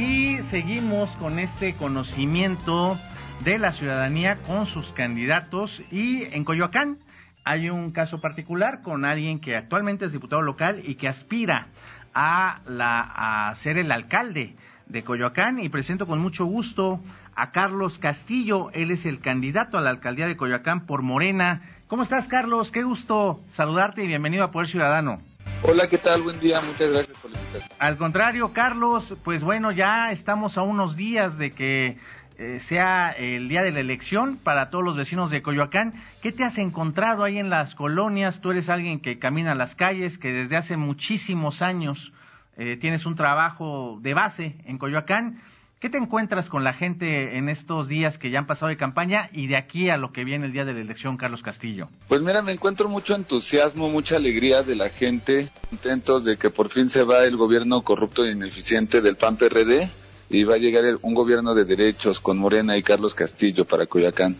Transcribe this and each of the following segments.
Y seguimos con este conocimiento de la ciudadanía con sus candidatos y en Coyoacán hay un caso particular con alguien que actualmente es diputado local y que aspira a, la, a ser el alcalde de Coyoacán y presento con mucho gusto a Carlos Castillo. Él es el candidato a la alcaldía de Coyoacán por Morena. ¿Cómo estás, Carlos? Qué gusto saludarte y bienvenido a Poder Ciudadano. Hola, ¿qué tal? Buen día, muchas gracias por la invitación. Al contrario, Carlos, pues bueno, ya estamos a unos días de que eh, sea el día de la elección para todos los vecinos de Coyoacán. ¿Qué te has encontrado ahí en las colonias? Tú eres alguien que camina las calles, que desde hace muchísimos años eh, tienes un trabajo de base en Coyoacán. ¿Qué te encuentras con la gente en estos días que ya han pasado de campaña y de aquí a lo que viene el día de la elección, Carlos Castillo? Pues mira, me encuentro mucho entusiasmo, mucha alegría de la gente, contentos de que por fin se va el gobierno corrupto e ineficiente del PAN-PRD y va a llegar un gobierno de derechos con Morena y Carlos Castillo para Coyoacán.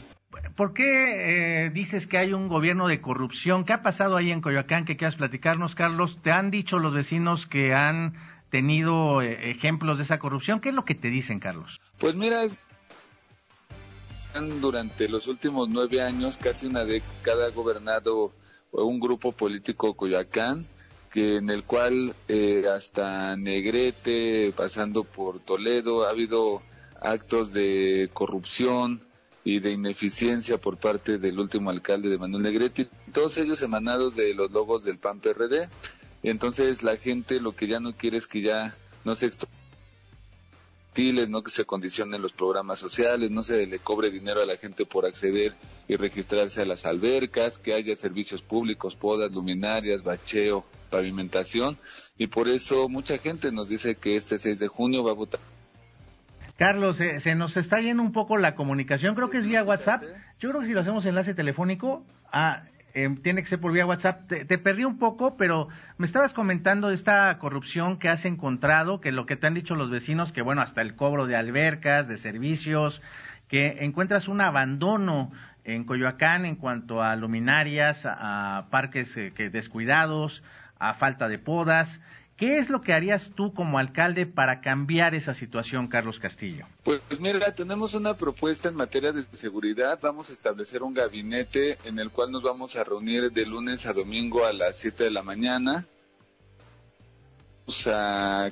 ¿Por qué eh, dices que hay un gobierno de corrupción? ¿Qué ha pasado ahí en Coyoacán que quieras platicarnos, Carlos? ¿Te han dicho los vecinos que han tenido eh, ejemplos de esa corrupción. ¿Qué es lo que te dicen, Carlos? Pues mira, durante los últimos nueve años, casi una década, ha gobernado un grupo político Coyoacán, que en el cual eh, hasta Negrete, pasando por Toledo, ha habido actos de corrupción y de ineficiencia por parte del último alcalde de Manuel Negrete, todos ellos emanados de los logos del PAN-PRD. Y entonces la gente lo que ya no quiere es que ya no se no que se condicionen los programas sociales, no se le cobre dinero a la gente por acceder y registrarse a las albercas, que haya servicios públicos, podas, luminarias, bacheo, pavimentación, y por eso mucha gente nos dice que este 6 de junio va a votar. Carlos, se nos está yendo un poco la comunicación, creo que es vía WhatsApp. Yo creo que si lo hacemos enlace telefónico, ah, Em, tiene que ser por vía WhatsApp. Te, perdí un poco, pero me estabas comentando de esta corrupción que has encontrado, que lo que te han dicho los vecinos, que bueno, hasta el cobro de albercas, de servicios, que encuentras un abandono en Coyoacán en cuanto a luminarias, a, parques eh, que descuidados, a falta de podas. ¿Qué es lo que harías tú como alcalde para cambiar esa situación, Carlos Castillo? Pues mira, tenemos una propuesta en materia de seguridad. Vamos a establecer un gabinete en el cual nos vamos a reunir de lunes a domingo a las 7 de la mañana.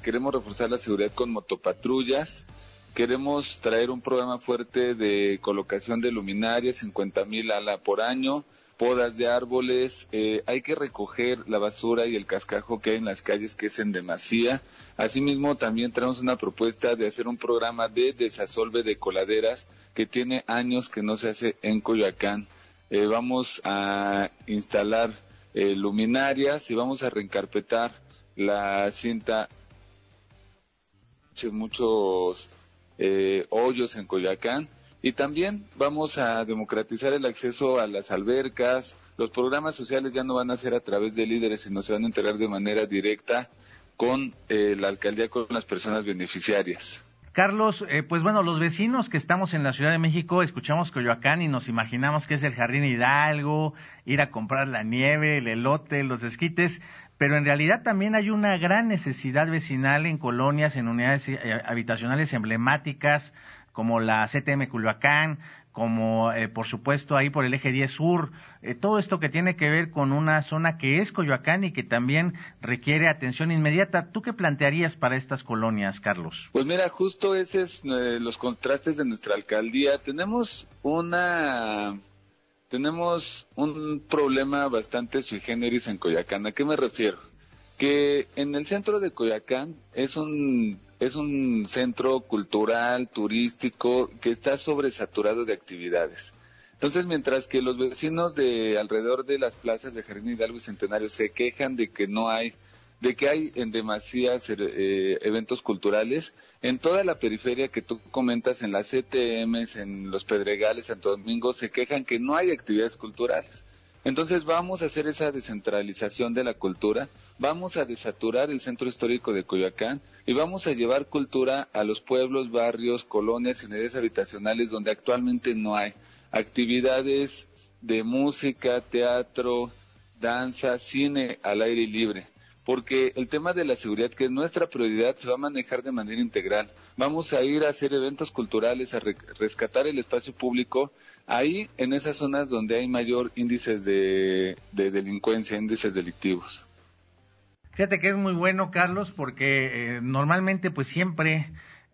Queremos reforzar la seguridad con motopatrullas. Queremos traer un programa fuerte de colocación de luminarias, 50 mil ala por año podas de árboles, eh, hay que recoger la basura y el cascajo que hay en las calles que es en demasía. Asimismo, también tenemos una propuesta de hacer un programa de desasolve de coladeras que tiene años que no se hace en Coyoacán. Eh, vamos a instalar eh, luminarias y vamos a reencarpetar la cinta muchos hoyos en Coyoacán y también vamos a democratizar el acceso a las albercas. Los programas sociales ya no van a ser a través de líderes, sino se van a integrar de manera directa con eh, la alcaldía, con las personas beneficiarias. Carlos, eh, pues bueno, los vecinos que estamos en la Ciudad de México escuchamos Coyoacán y nos imaginamos que es el Jardín Hidalgo, ir a comprar la nieve, el elote, los esquites, pero en realidad también hay una gran necesidad vecinal en colonias, en unidades eh, habitacionales emblemáticas, como la CTM Culhuacán, como eh, por supuesto ahí por el eje 10 sur, eh, todo esto que tiene que ver con una zona que es Coyoacán y que también requiere atención inmediata. ¿Tú qué plantearías para estas colonias, Carlos? Pues mira, justo ese es eh, los contrastes de nuestra alcaldía. Tenemos una tenemos un problema bastante sui generis en Coyoacán. ¿A qué me refiero? Que en el centro de Coyoacán es un es un centro cultural, turístico, que está sobresaturado de actividades. Entonces, mientras que los vecinos de alrededor de las plazas de Jardín Hidalgo y Centenario se quejan de que no hay de que hay en demasías eh, eventos culturales en toda la periferia que tú comentas, en las CTMs, en los Pedregales, Santo Domingo, se quejan que no hay actividades culturales. Entonces vamos a hacer esa descentralización de la cultura, vamos a desaturar el centro histórico de Coyoacán y vamos a llevar cultura a los pueblos, barrios, colonias y unidades habitacionales donde actualmente no hay actividades de música, teatro, danza, cine al aire libre porque el tema de la seguridad, que es nuestra prioridad, se va a manejar de manera integral. Vamos a ir a hacer eventos culturales, a rescatar el espacio público, ahí en esas zonas donde hay mayor índices de, delincuencia, índices delictivos. Fíjate que es muy bueno, Carlos, porque eh, normalmente pues siempre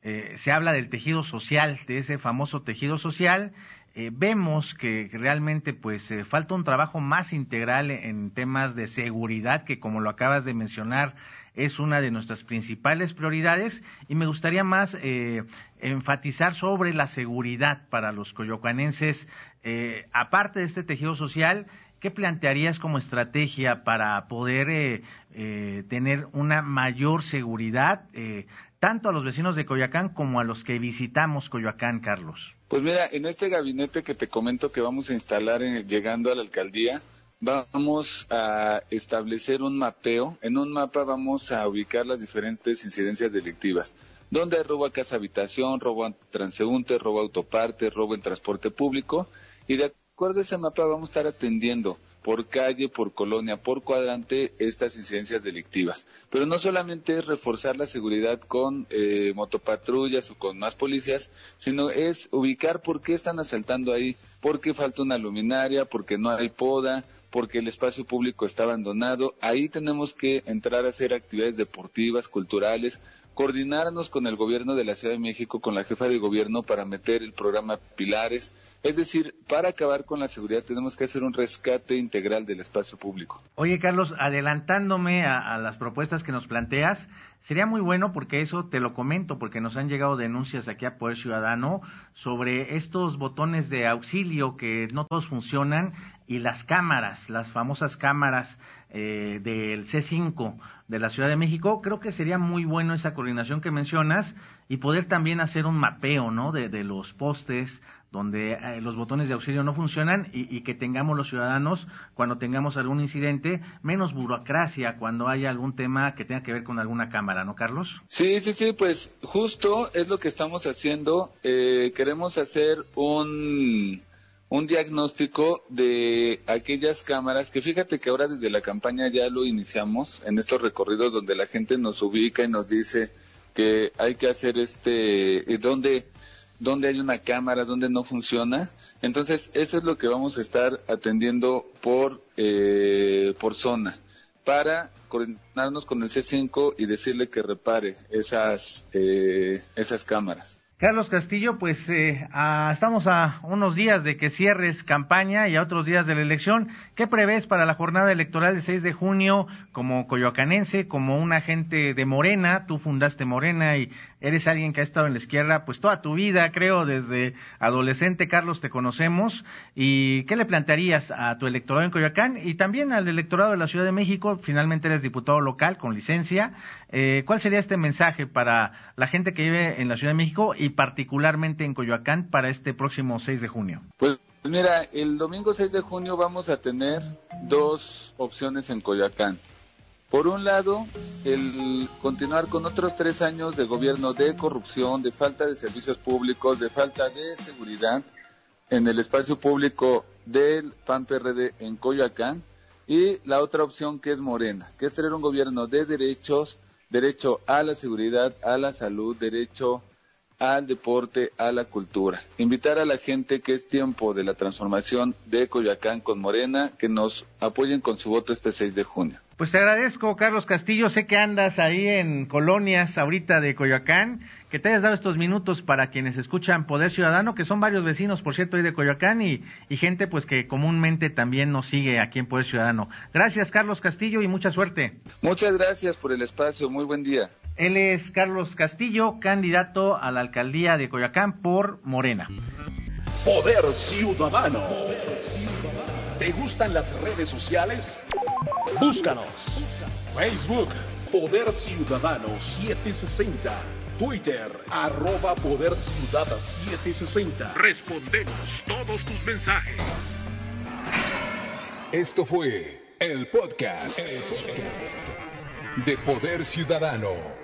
eh, se habla del tejido social, de ese famoso tejido social, eh, vemos que, realmente pues eh, falta un trabajo más integral en temas de seguridad que como lo acabas de mencionar es una de nuestras principales prioridades. Y me gustaría más enfatizar sobre la seguridad para los coyocanenses aparte de este tejido social ¿qué plantearías como estrategia para poder tener una mayor seguridad tanto a los vecinos de Coyoacán como a los que visitamos Coyoacán, Carlos? Pues mira, en este gabinete que te comento que vamos a instalar llegando a la alcaldía, vamos a establecer un mapeo. En un mapa vamos a ubicar las diferentes incidencias delictivas, donde hay robo a casa habitación, robo a transeúnte, robo a autoparte, robo en transporte público, y de acuerdo a ese mapa vamos a estar atendiendo por calle, por colonia, por cuadrante estas incidencias delictivas. Pero no solamente es reforzar la seguridad con eh, motopatrullas o con más policías, sino es ubicar por qué están asaltando ahí, por qué falta una luminaria, porque no hay poda, porque el espacio público está abandonado. Ahí tenemos que entrar a hacer actividades deportivas, culturales, coordinarnos con el gobierno de la Ciudad de México, con la jefa de gobierno para meter el programa Pilares. Es decir, para acabar con la seguridad tenemos que hacer un rescate integral del espacio público. Oye, Carlos, adelantándome a, las propuestas que nos planteas, sería muy bueno porque eso te lo comento, porque nos han llegado denuncias aquí a Poder Ciudadano sobre estos botones de auxilio que no todos funcionan y las cámaras, las famosas cámaras eh, del C5 de la Ciudad de México, creo que sería muy bueno esa coordinación que mencionas y poder también hacer un mapeo, ¿no? De, los postes donde eh, los botones de auxilio no funcionan y, y, que tengamos los ciudadanos, cuando tengamos algún incidente, menos burocracia cuando haya algún tema que tenga que ver con alguna cámara, ¿no, Carlos? Sí, sí, sí, pues justo es lo que estamos haciendo. Eh, queremos hacer un un diagnóstico de aquellas cámaras que fíjate que ahora desde la campaña ya lo iniciamos en estos recorridos donde la gente nos ubica y nos dice que hay que hacer este, eh, donde, donde hay una cámara, donde no funciona. Entonces, eso es lo que vamos a estar atendiendo por, eh, por zona para coordinarnos con el C5 y decirle que repare esas, eh, esas cámaras. Carlos Castillo, pues eh, estamos a unos días de que cierres campaña y a otros días de la elección. ¿Qué prevés para la jornada electoral del 6 de junio como coyoacanense, como un agente de Morena? Tú fundaste Morena y eres alguien que ha estado en la izquierda pues toda tu vida, creo, desde adolescente, Carlos, te conocemos. ¿Y qué le plantearías a tu electorado en Coyoacán y también al electorado de la Ciudad de México? Finalmente eres diputado local con licencia. Eh, ¿Cuál sería este mensaje para la gente que vive en la Ciudad de México y particularmente en Coyoacán para este próximo 6 de junio? Pues mira, el domingo 6 de junio vamos a tener dos opciones en Coyoacán. Por un lado, el continuar con otros tres años de gobierno de corrupción, de falta de servicios públicos, de falta de seguridad en el espacio público del PAN-PRD en Coyoacán. Y la otra opción que es Morena, que es tener un gobierno de derechos, derecho a la seguridad, a la salud, derecho al deporte, a la cultura. Invitar a la gente que es tiempo de la transformación de Coyoacán con Morena, que nos apoyen con su voto este 6 de junio. Pues te agradezco, Carlos Castillo. Sé que andas ahí en colonias ahorita de Coyoacán, que te hayas dado estos minutos para quienes escuchan Poder Ciudadano, que son varios vecinos, por cierto, ahí de Coyoacán y, y gente pues que comúnmente también nos sigue aquí en Poder Ciudadano. Gracias, Carlos Castillo, y mucha suerte. Muchas gracias por el espacio. Muy buen día. Él es Carlos Castillo, candidato a la alcaldía de Coyoacán por Morena. Poder Ciudadano. ¿Te gustan las redes sociales? Búscanos. Facebook, Poder Ciudadano 760. Twitter, arroba Poder Ciudad 760. Respondemos todos tus mensajes. Esto fue el podcast, el podcast de Poder Ciudadano.